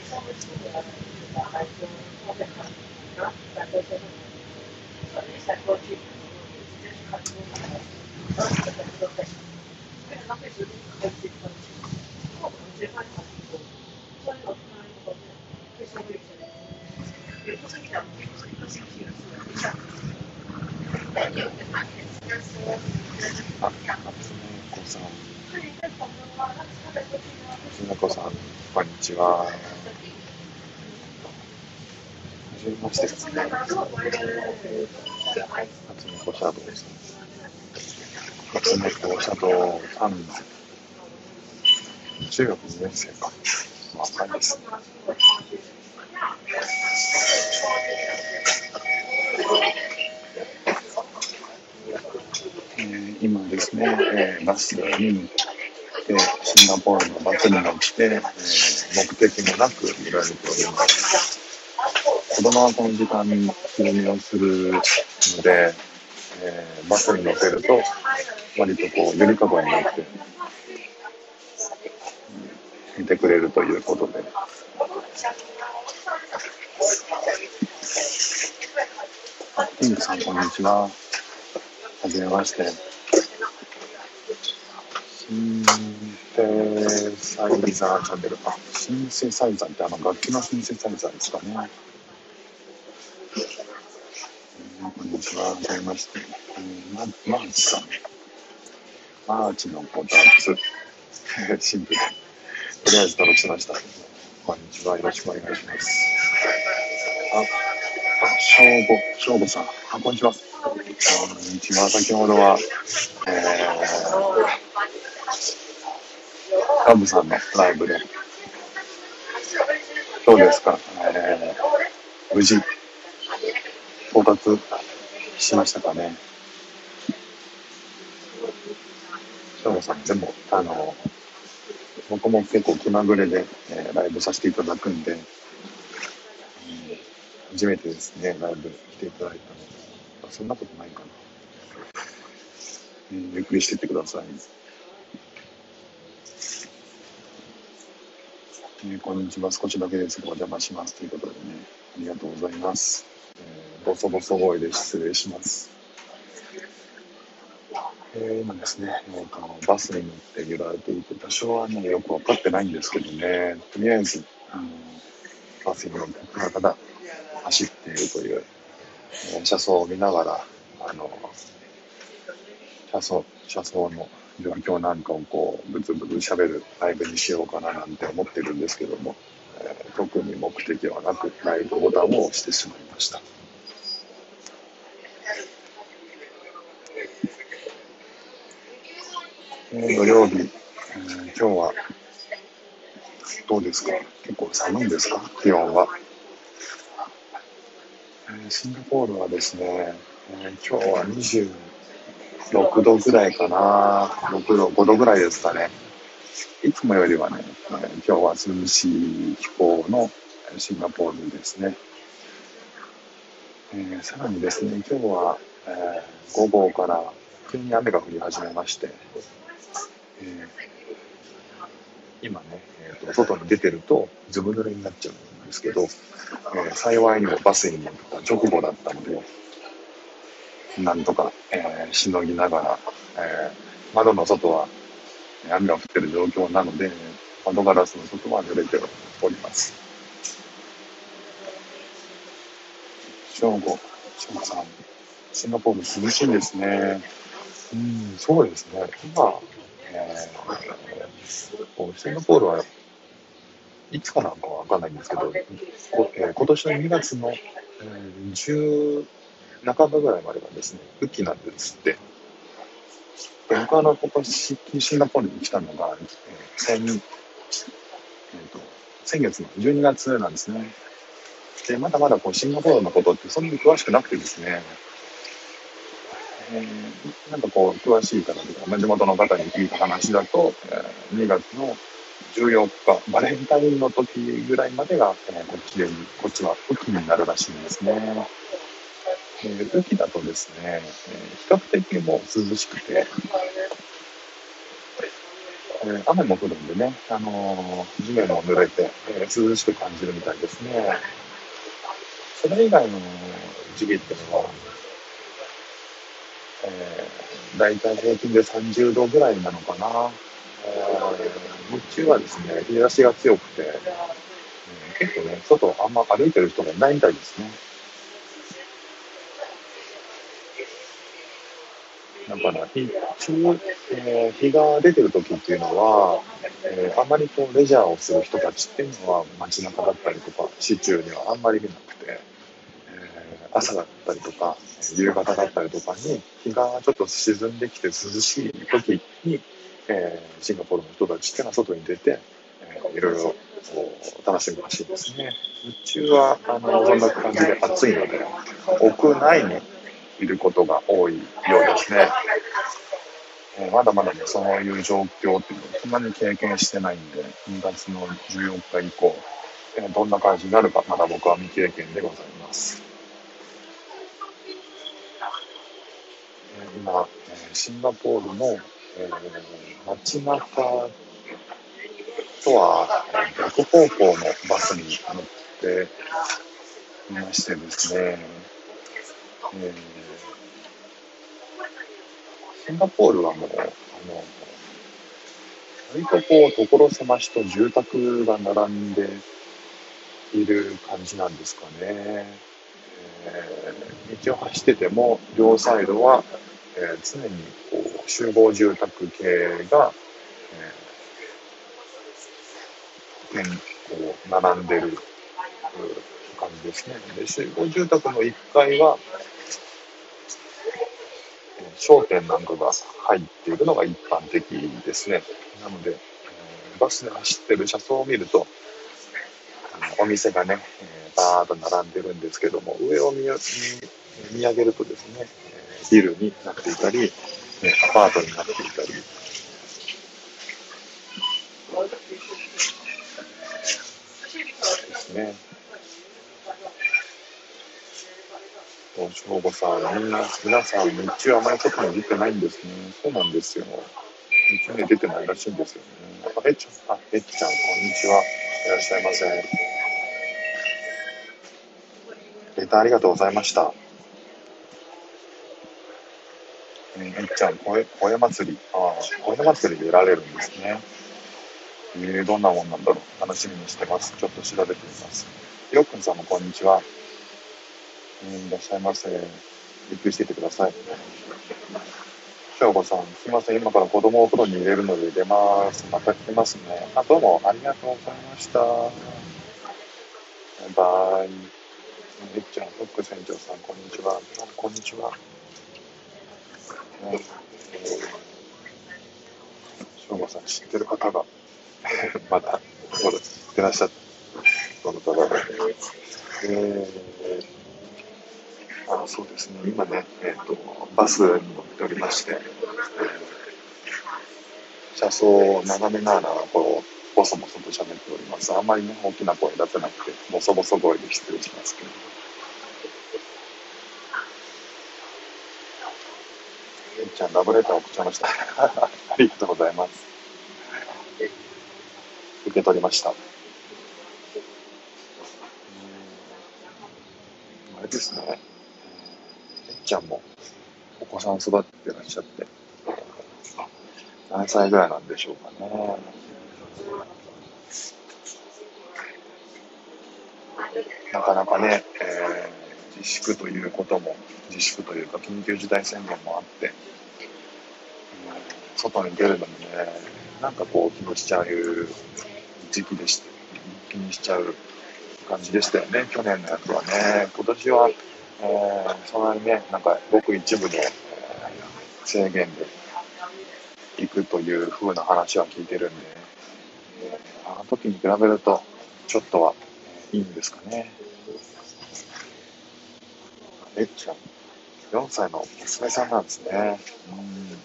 あ、初音子さん。初音子さん、こんにちは。はじめましてですね。初音子シャドウさん。初音子シャドウさん。中学2年生か。若いですね。ね、えーバスに乗って、シンガポールのバスに乗って、えー目的もなく見られております。子供はこの時間に昼寝をするので、えーバスに乗せると、割とこう、ゆりかごに乗って、見てくれるということで、ピンクさん、こんにちは。はじめまして。シンセサイザーチャンネル。あ、シンセサイザーってあの楽器のシンセサイザーですかね。うんこんにちは。はじめまして。うんママーチさん。マーチのこたつ。シンプル。とりあえず登録しました。こんにちは。よろしくお願いします。あ、あ、しょうご、しょうごさん。あ、こんにちは。こんにちは。先ほどは、えー、ガムさんのライブで、どうですか、えー、無事、到達しましたかね。しょうごさん、でも、あの、僕も結構気まぐれで、えーライブさせていただくんで、うん初めてですね、ライブ来ていただいたので、そんなことないかな。うんゆっくりしてってください。えーこんにちは。少しだけですがお邪魔します。ということでね、ありがとうございます。えー、ボソボソ声で失礼します。えー今ですね、えーとバスに乗って揺られていて、多少はね、よく分かってないんですけどね、とりあえず、あのバスに乗ってただただ走っているという、えー車窓を見ながら、あの、車窓、車窓の状況なんかをこう、ブツブツ喋るライブにしようかななんて思ってるんですけども、えー特に目的はなく、ライブボタンを押してしまいました。えー土曜日、えー今日はどうですか？結構寒いですか？気温は。えーシンガポールはですね、えー今日は6度ぐらいかな、6度、5度ぐらいですかね。いつもよりはね、えー今日は涼しい気候のシンガポールですね。えーさらにですね、今日は、えー午後から急に雨が降り始めまして、えー今ね、えーと、外に出てるとずぶ濡れになっちゃうんですけど、えー幸いにもバスに乗った直後だったので、なんとか、えーしのぎながら、えー窓の外はえー雨が降ってる状況なので、窓ガラスの外は濡れております。正午、正午さん、シンガポール涼しいんですね。うん、そうですね。今、えーこうシンガポールはいつかなんかわかんないんですけど、こえー今年の2月の、えー10半ばぐらいまでがですね、雨季なんですって。で僕はあの今年シンガポールに来たのが、えー先えーと先月の12月なんですね。でまだまだこうシンガポールのことってそんなに詳しくなくてですね、えー、なんかこう詳しい方とか、地元の方に聞いた話だと、えー、2月の14日、バレンタインの時ぐらいまでが、えー、こっちで、こっちは雨季になるらしいんですね。えー、雨季だとですね、えー、比較的もう涼しくて、えー、雨も降るんでね、あの、地面も濡れて、えー、涼しく感じるみたいですね。それ以外の時期っていうのは、えー、大体平均で30度ぐらいなのかな。えー、日中はですね、日差しが強くて、えー、結構ね、外あんま歩いてる人がいないみたいですね。だから、日中、えー、日が出てる時っていうのは、えー、あまりこうレジャーをする人たちっていうのは街中だったりとか、市中にはあんまり見なくて、えー、朝だったりとか、夕方だったりとかに、日がちょっと沈んできて涼しい時に、えー、シンガポールの人たちっていうのは外に出て、えー、いろいろ楽しむらしいですね。日中は、あの、そんな感じで暑いので、屋内にいることが多いようですね。えー、まだまだね、そういう状況っていうのをそんなに経験してないんで、2月の14日以降、えー、どんな感じになるか、まだ僕は未経験でございます。えー、今、シンガポールの、えー、街中とは逆方向のバスに乗っていましてですね、えーシンガポールはもう、あの、割とこう、所狭しと住宅が並んでいる感じなんですかね。えー、道を走ってても、両サイドは、えー、常にこう集合住宅系が、えー、こう並んでる感じですね。で集合住宅の1階は、商店なんかが入っているのが一般的ですね。なので、バスで走ってる車窓を見ると、お店がね、バーッと並んでるんですけども、上を見見上げるとですね、ビルになっていたり、アパートになっていたり、ですね。省吾さん、みんな、皆さん、日中あまり外に出てないんですね。そうなんですよ。日中に出てないらしいんですよね。あ、えっちゃん、あ、えっちゃん、こんにちは。いらっしゃいませ。レターありがとうございました。えー、えっちゃん、声、声祭り。ああ、声祭りで得られるんですね。えー、どんなもんなんだろう。楽しみにしてます。ちょっと調べてみます。よっくんさんもこんにちは。いらっしゃいませ。ゆっくりしててください。翔吾さん、すいません。今から子供をお風呂に入れるので出ます。また来ますね。あ、どうもありがとうございました。バイバイ。めっちゃん、フック船長さん、こんにちは。こんにちは。翔吾さん、知ってる方が また、そうです。いらっしゃって。どの方で。えーあそうですね、今ね、えーと、バスに乗っておりまして、車窓を眺めながら、こう、ボソボソと喋っております。あんまりね、大きな声出せなくて、ボソボソ声で失礼しますけど。えっちゃん、ラブレター送っちゃいました。ありがとうございます。受け取りました。あれですね。ちゃんもお子さん育ってらっしゃって、何歳ぐらいなんでしょうかね。なかなかね、えー、自粛ということも、自粛というか緊急事態宣言もあって、うん、外に出るのもね、なんかこう気にしちゃう時期でした。気にしちゃう感じでしたよね、去年のやつはね。今年はえー、そんなにね、なんかごく一部の、制限で行くという風な話は聞いてるんで、あの時に比べると、ちょっとはいいんですかね。めっちゃん、4歳の娘さんなんですね。うん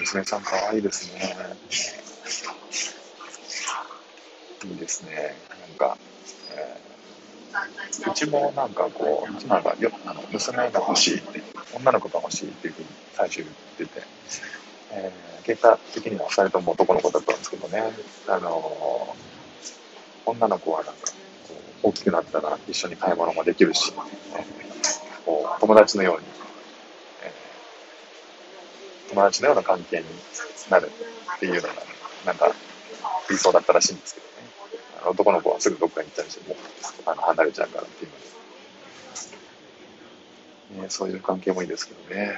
娘さん可愛いですね。いいですね。なんか、えー、うちもなんかこう、妻がよあの娘が欲しいって、女の子が欲しいっていうふうに最初言ってて、えー、結果的には2人とも男の子だったんですけどね、あのー、女の子はなんか、大きくなったら一緒に買い物もできるし、えー、こう友達のように、え友達のような関係になるっていうのが、なんか理想だったらしいんですけどね。男の子はすぐどっかに行ったりして、もあの離れちゃうからっていうので、ね、そういう関係もいいですけどね。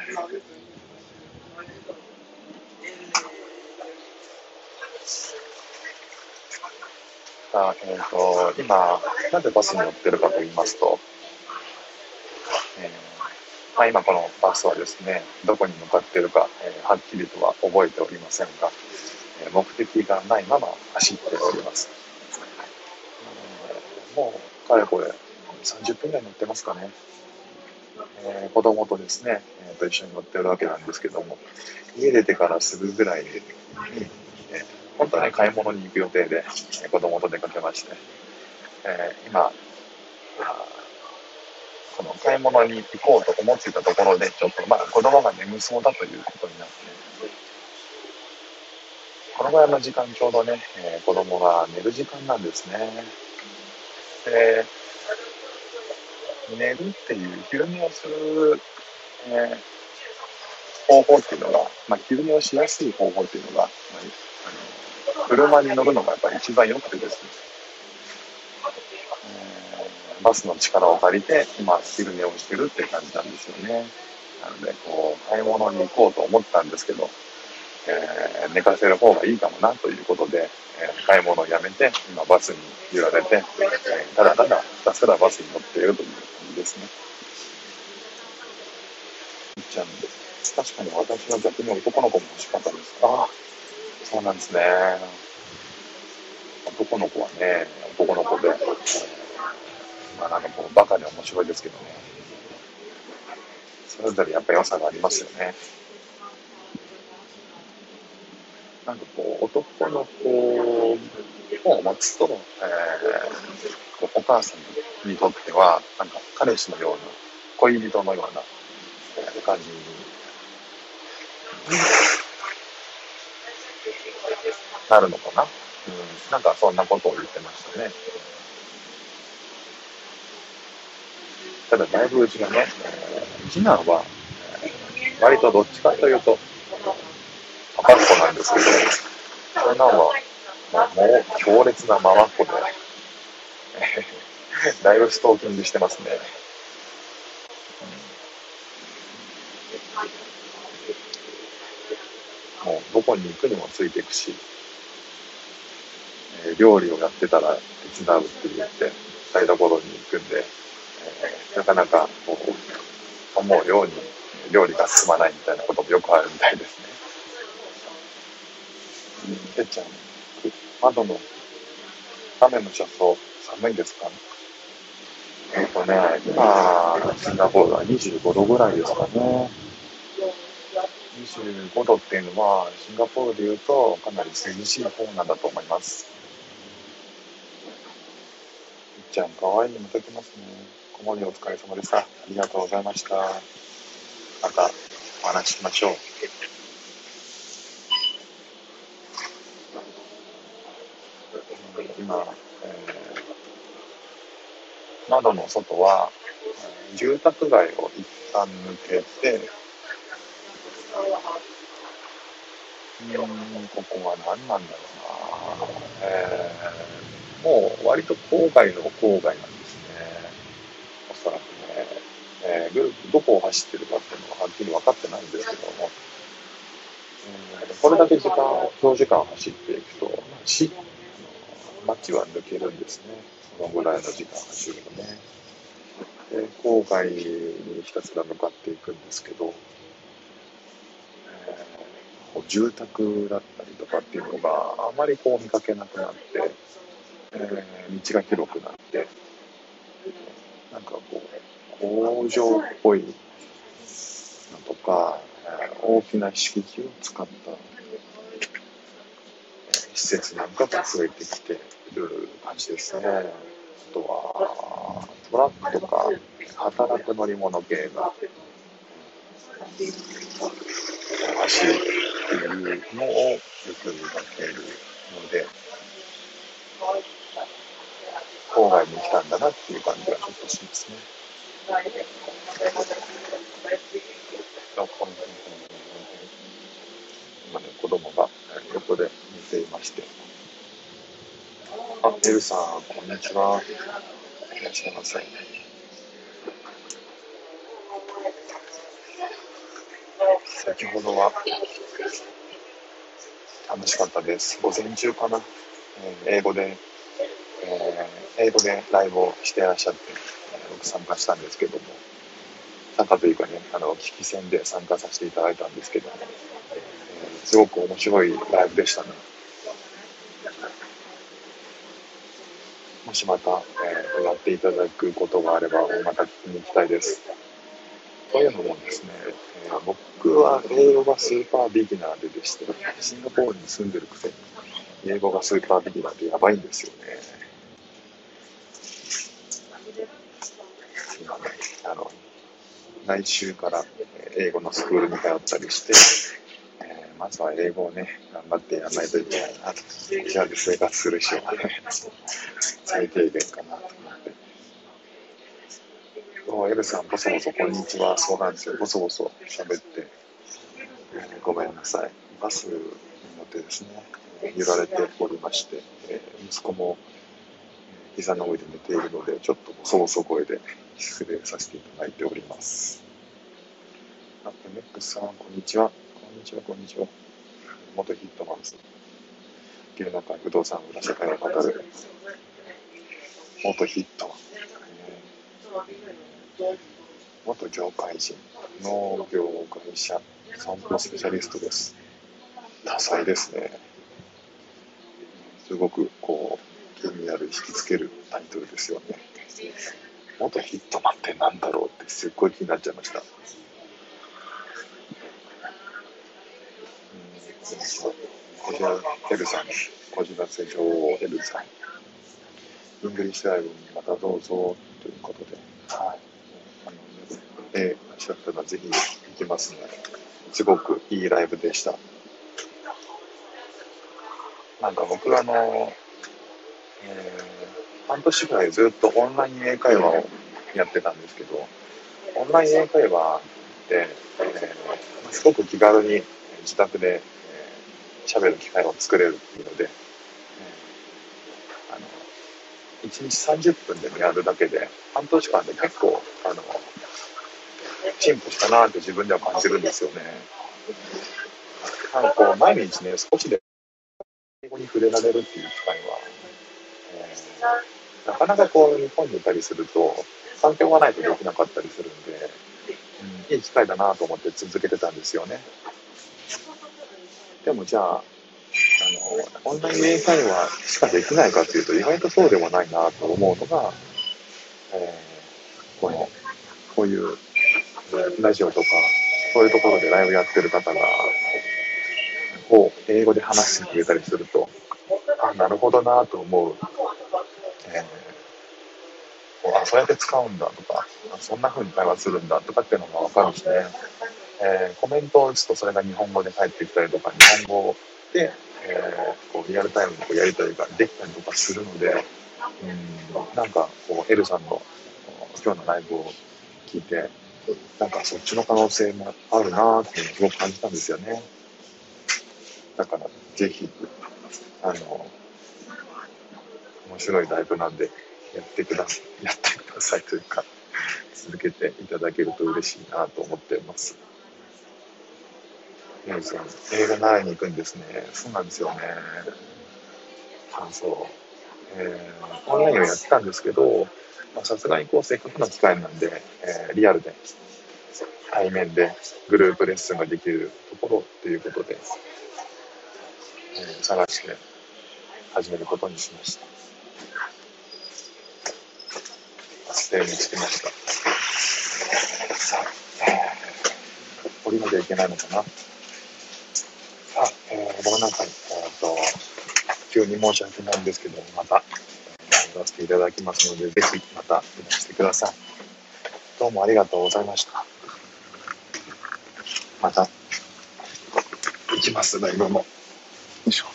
さあ、えっ、ー、と、今、なぜバスに乗ってるかと言いますと、えー、まあ、今このバスはですね、どこに向かってるか、えー、はっきりとは覚えておりませんが、目的がないまま走っております。もう、かれこれ、30分ぐらい乗ってますかね。えー、子供とですね、えー、と一緒に乗ってるわけなんですけども、家出てからすぐぐらいに、えー、本当はね、買い物に行く予定で、えー、子供と出かけまして、えー、今、この買い物に行こうと思っていたところで、ちょっとまあ子供が眠そうだということになって、このぐらいの時間ちょうどね、えー、子供が寝る時間なんですね。で、寝るっていう昼寝をする、えー、方法っていうのが、まあ、昼寝をしやすい方法っていうのが、まあ、あの車に乗るのがやっぱり一番良くてですね、えー、バスの力を借りて今昼寝をしてるっていう感じなんですよね。なので、こう、買い物に行こうと思ったんですけど、えー、寝かせる方がいいかもなということで、えー、買い物をやめて、今バスに揺られて、えー、ただただひたすらバスに乗っているという感じですね。ちゃんで。確かに私は逆に男の子も欲しかったです。ああ、そうなんですね。男の子はね、男の子で、まあなんかもうバカで面白いですけどね。それぞれやっぱ良さがありますよね。なんかこう、男の子を持つと、えー、お母さんにとっては、なんか彼氏のような、恋人のような、えー、感じに、なるのかな？うん、なんかそんなことを言ってましたね。ただ、だいぶうちがね、次男は、えー、割とどっちかというと、赤っ子なんですけど、長男はもう強烈なママっ子で、だいぶストーキングしてますね。もうどこに行くにもついていくし、えー、料理をやってたら手伝うって言って台所に行くんで、えー、なかなかこう思うように料理が進まないみたいなこともよくあるみたいですね。てっちゃん、窓の雨の車窓、寒いですかえっ、ー、とね、今、シンガポールは25度ぐらいですかね。25度っていうのは、シンガポールで言うと、かなり涼しい方なんだと思います。いっちゃん、かわいいのもできますね。子守お疲れ様でした。ありがとうございました。またお話ししましょう。今、えー、窓の外は、住宅街を一旦抜けて、うん、ここは何なんだろうな、えー、もう割と郊外の郊外なんですね。おそらくね。えー、どこを走ってるかっていうのははっきり分かってないんですけども、えー、これだけ時間、長時間走っていくと、死街は抜けるんですね。そのぐらいの時間走るのね。で、郊外にひたすら向かっていくんですけど、えー、住宅だったりとかっていうのがあまりこう見かけなくなって、えー、道が広くなって、なんかこう、工場っぽいのとか、大きな敷地を使った施設なんかが増えてきてる感じですね。あとは、トラックとか、働く乗り物系が走るっていうのをよく見かけるので、郊外に来たんだなっていう感じがちょっとしますね。今ね、子供が横で見ていまして。あ、エルさん、こんにちは。いらっしゃいませ。先ほどは楽しかったです。午前中かな。えー、英語で、えー、英語でライブをしてらっしゃって、えー、僕参加したんですけども、参加というかね、あの、聞き戦で参加させていただいたんですけども、えー、すごく面白いライブでしたね。もしまた、えー、やっていただくことがあれば、また聞きに行きたいです。というのもですね、えー、僕は英語がスーパービギナーででして、シンガポールに住んでるくせに、英語がスーパービギナーでやばいんですよね。今ね、あの、来週から英語のスクールに通ったりして、えー、まずは英語をね、頑張ってやらないといけないなと。じゃあで生活する人はね、最低限かなと思って。おエルさん、ボソボソ、こんにちは。そうなんですよ。ボソボソ喋って、えー、ごめんなさい。バスに乗ってですね、揺られておりまして、えー、息子も膝の上で寝ているので、ちょっとボソボソ声で失礼させていただいております。あ、メックスさん、こんにちは。こんにちは、こんにちは。元ヒットマンズ。芸能界不動産裏社会を語る元ヒット。元業界人、農業会社、散歩スペシャリストです。多彩ですね。すごくこう、気になる、引きつけるタイトルですよね。元ヒットマンってなんだろうってすっごい気になっちゃいました。うん、こちら、エルさん、こじらせ女王エルさん。 English live にまたどうぞということで、はい。あの、えー、いらっしゃったらぜひ行きますね。すごくいいライブでした。なんか僕あの、えー、半年ぐらいずっとオンライン英会話をやってたんですけど、オンライン英会話って、えー、すごく気軽に自宅で喋、えー、る機会を作れるっていうので、1日30分でもやるだけで、半年間で結構、あの、進歩したなって自分では感じるんですよね。なんかこう、毎日ね、少しで英語に触れられるっていう機会は、えー、なかなかこう、日本にいたりすると、環境がないとできなかったりするんで、うん、いい機会だなと思って続けてたんですよね。でもじゃあ、あの、オンライン英会話しかできないかっていうと、意外とそうでもないなと思うのが、えー、この、こういう、ラジオとか、そういうところでライブやってる方が、こう、英語で話してくれたりすると、あ、なるほどなと思う。えー、あ、そうやって使うんだとか、そんな風に会話するんだとかっていうのがわかるしね。えー、コメントを打つとそれが日本語で返ってきたりとか、日本語でえー、こうリアルタイムにこうやり取りができたりとかするので、うん、なんかこう、エルさんの今日のライブを聞いて、なんかそっちの可能性もあるなっていうのをすごく感じたんですよね。だから、ぜひ、あの、面白いライブなんで、やってください、やってくださいというか、続けていただけると嬉しいなと思ってます。映画習いに行くんですね。そうなんですよね。あそう。え、オンラインをやってたんですけど、さすがにこう、せっかくの機会なんで、えー、リアルで、対面でグループレッスンができるところということで、えー、探して始めることにしました。ステイに着きました。降りなきゃいけないのかな。さあ、えーごめんなさい。えーと、急に申し訳ないんですけど、また、えー、言わせていただきますので、ぜひまたいらしてください。どうもありがとうございました。また、行きます、ライブも。よいしょ。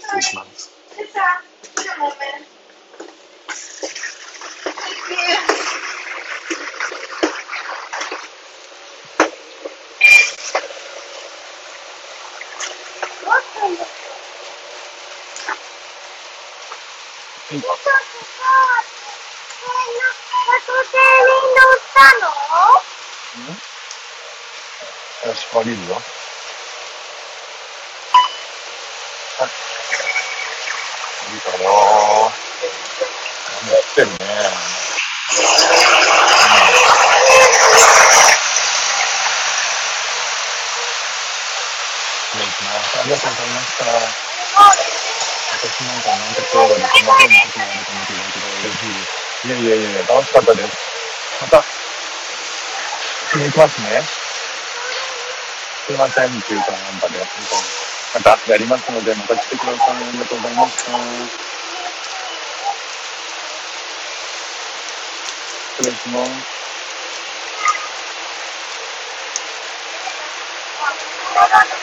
失礼します。Just a, just a moment. Thank you. What kind of はいちょっとさ、えーなバス停に乗ったのよし、降りるよ。はい。降りたよー。頑張ってるね。失礼します。ありがとうございました。私なんかなんか今日はですね、変なこと言われたみたいだけど嬉しいです。いやいやいや、楽しかったです。また、次行きますね。すいません、中華ナンバで。またやりますので、また来てください。ありがとうございました。失礼します。